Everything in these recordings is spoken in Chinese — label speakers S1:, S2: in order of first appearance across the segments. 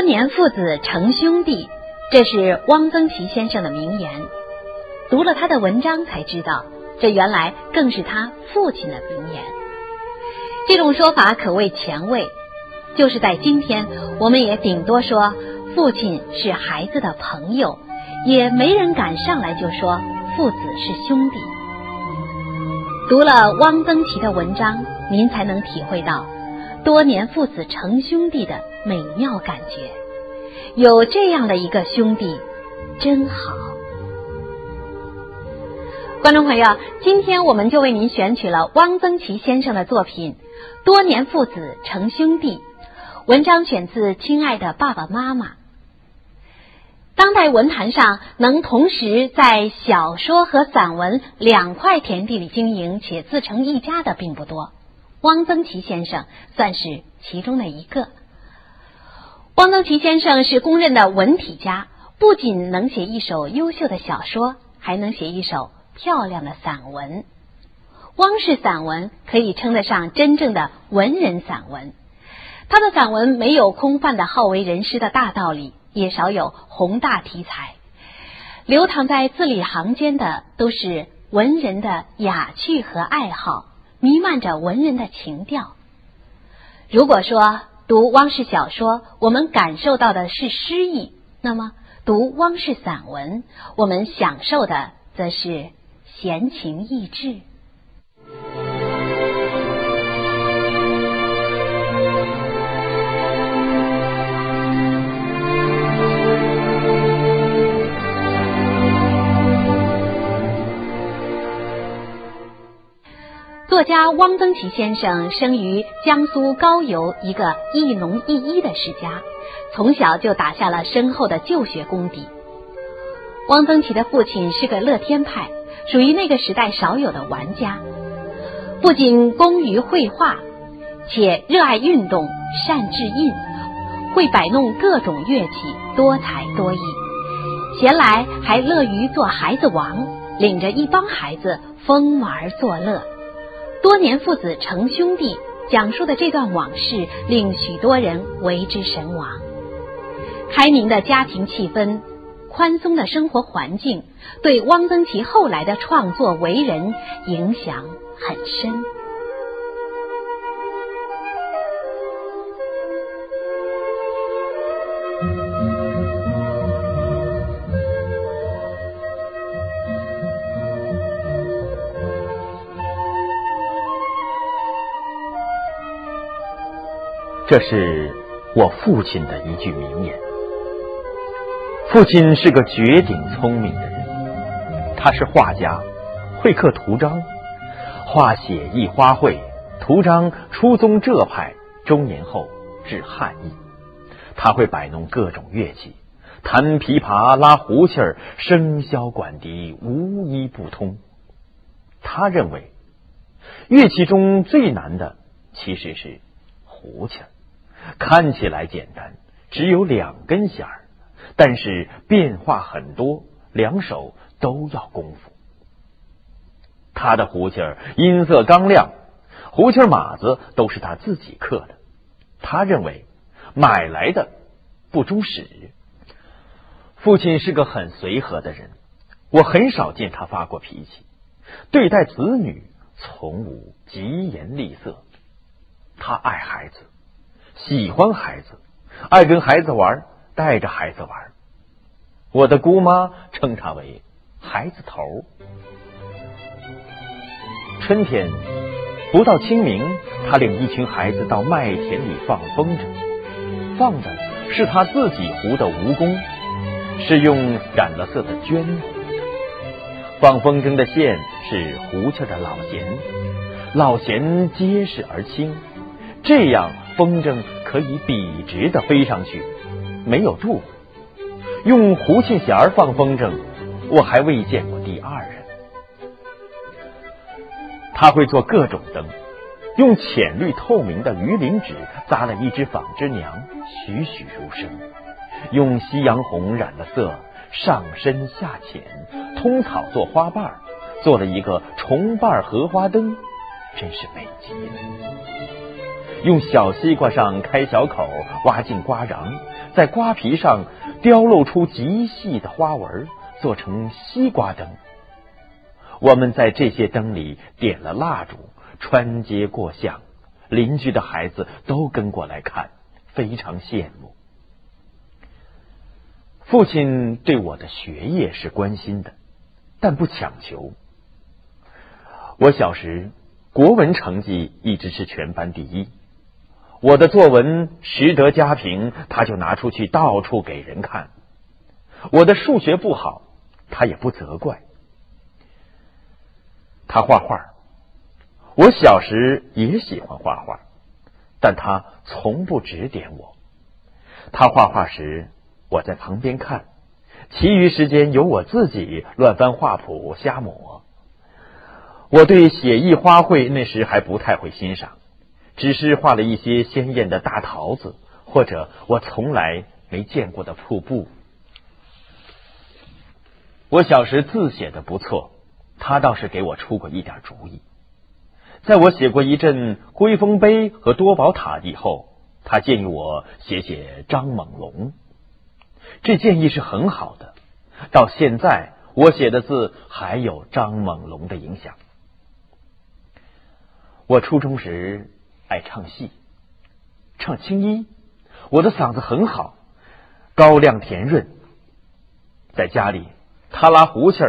S1: 多年父子成兄弟，这是汪曾祺先生的名言。读了他的文章才知道，这原来更是他父亲的名言。这种说法可谓前卫。就是在今天，我们也顶多说父亲是孩子的朋友，也没人敢上来就说父子是兄弟。读了汪曾祺的文章，您才能体会到多年父子成兄弟的美妙感觉。有这样的一个兄弟，真好。观众朋友，今天我们就为您选取了汪曾祺先生的作品《多年父子成兄弟》。文章选自《亲爱的爸爸妈妈》。当代文坛上能同时在小说和散文两块田地里经营且自成一家的并不多，汪曾祺先生算是其中的一个。汪曾祺先生是公认的文体家，不仅能写一首优秀的小说，还能写一首漂亮的散文。汪氏散文可以称得上真正的文人散文。他的散文没有空泛的好为人师的大道理，也少有宏大题材，流淌在字里行间的都是文人的雅趣和爱好，弥漫着文人的情调。如果说读汪氏小说，我们感受到的是诗意，那么读汪氏散文，我们享受的则是闲情逸致。家汪曾祺先生生于江苏高邮一个一农一医的世家，从小就打下了深厚的旧学功底。汪曾祺的父亲是个乐天派，属于那个时代少有的玩家，不仅工于绘画，且热爱运动，善制印，会摆弄各种乐器，多才多艺。闲来还乐于做孩子王，领着一帮孩子疯玩作乐。多年父子成兄弟，讲述的这段往事令许多人为之神往。开明的家庭气氛，宽松的生活环境，对汪曾祺后来的创作为人影响很深。
S2: 这是我父亲的一句名言。父亲是个绝顶聪明的人，他是画家，会刻图章，画写意花卉，图章初宗浙派，中年后至汉意。他会摆弄各种乐器，弹琵琶、拉胡琴儿，笙箫管笛无一不通。他认为，乐器中最难的其实是胡琴儿。看起来简单，只有两根弦儿，但是变化很多，两手都要功夫。他的胡琴儿音色刚亮，胡琴码子都是他自己刻的。他认为买来的不中使。父亲是个很随和的人，我很少见他发过脾气，对待子女从无疾言厉色。他爱孩子。喜欢孩子，爱跟孩子玩，带着孩子玩。我的姑妈称他为“孩子头”。春天不到清明，他领一群孩子到麦田里放风筝，放的是他自己糊的蜈蚣，是用染了色的绢糊的。放风筝的线是胡气的老弦，老弦结实而轻，这样。风筝可以笔直的飞上去，没有肚。用胡琴弦儿放风筝，我还未见过第二人。他会做各种灯，用浅绿透明的鱼鳞纸扎了一只纺织娘，栩栩如生；用夕阳红染了色，上深下浅，通草做花瓣，做了一个重瓣荷花灯，真是美极了。用小西瓜上开小口，挖进瓜瓤，在瓜皮上雕镂出极细的花纹，做成西瓜灯。我们在这些灯里点了蜡烛，穿街过巷，邻居的孩子都跟过来看，非常羡慕。父亲对我的学业是关心的，但不强求。我小时国文成绩一直是全班第一，我的作文实得佳评，他就拿出去到处给人看。我的数学不好，他也不责怪。他画画，我小时也喜欢画画，但他从不指点我。他画画时，我在旁边看，其余时间由我自己乱翻画谱瞎抹。我对写意花卉那时还不太会欣赏，只是画了一些鲜艳的大桃子，或者我从来没见过的瀑布。我小时字写的不错。他倒是给我出过一点主意，在我写过一阵《龟峰碑》和《多宝塔》以后，他建议我写写张猛龙。这建议是很好的，到现在我写的字还有张猛龙的影响。我初中时爱唱戏，唱青衣，我的嗓子很好，高亮甜润。在家里，他拉胡琴，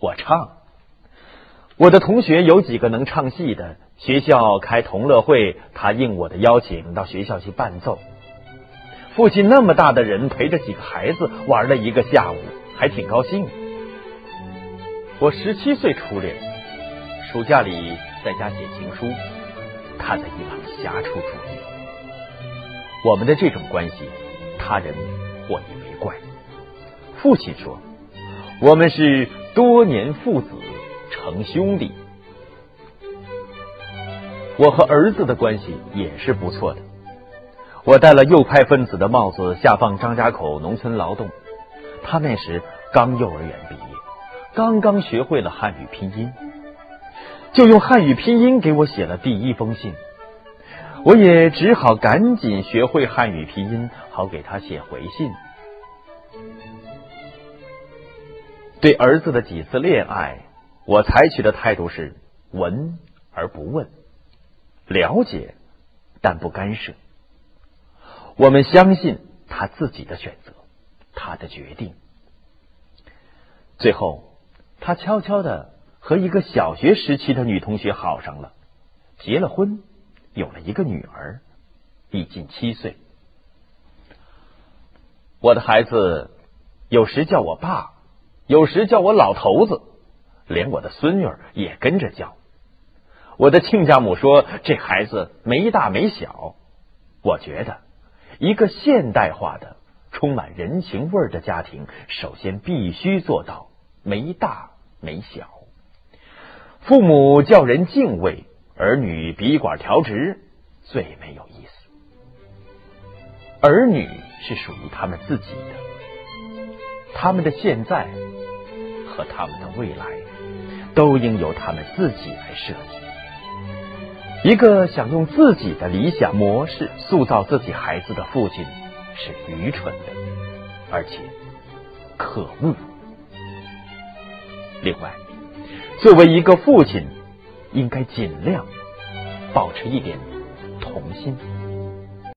S2: 我唱。我的同学有几个能唱戏的，学校开同乐会，他应我的邀请到学校去伴奏。父亲那么大的人陪着几个孩子玩了一个下午，还挺高兴。我十七岁初恋，暑假里在家写情书，他在一旁瞎出主意。我们的这种关系，他人或以为怪。父亲说，我们是多年父子。成兄弟，我和儿子的关系也是不错的。我戴了右派分子的帽子下放张家口农村劳动，他那时刚幼儿园毕业，刚刚学会了汉语拼音，就用汉语拼音给我写了第一封信。我也只好赶紧学会汉语拼音，好给他写回信。对儿子的几次恋爱。我采取的态度是闻而不问，了解但不干涉。我们相信他自己的选择，他的决定。最后，他悄悄的和一个小学时期的女同学好上了，结了婚，有了一个女儿，已近七岁。我的孩子有时叫我爸，有时叫我老头子。连我的孙女也跟着叫。我的亲家母说：“这孩子没大没小。”我觉得，一个现代化的、充满人情味的家庭，首先必须做到没大没小。父母叫人敬畏，儿女笔管调直，最没有意思。儿女是属于他们自己的，他们的现在和他们的未来。都应由他们自己来设计。一个想用自己的理想模式塑造自己孩子的父亲，是愚蠢的，而且可恶。另外，作为一个父亲，应该尽量保持一点童心。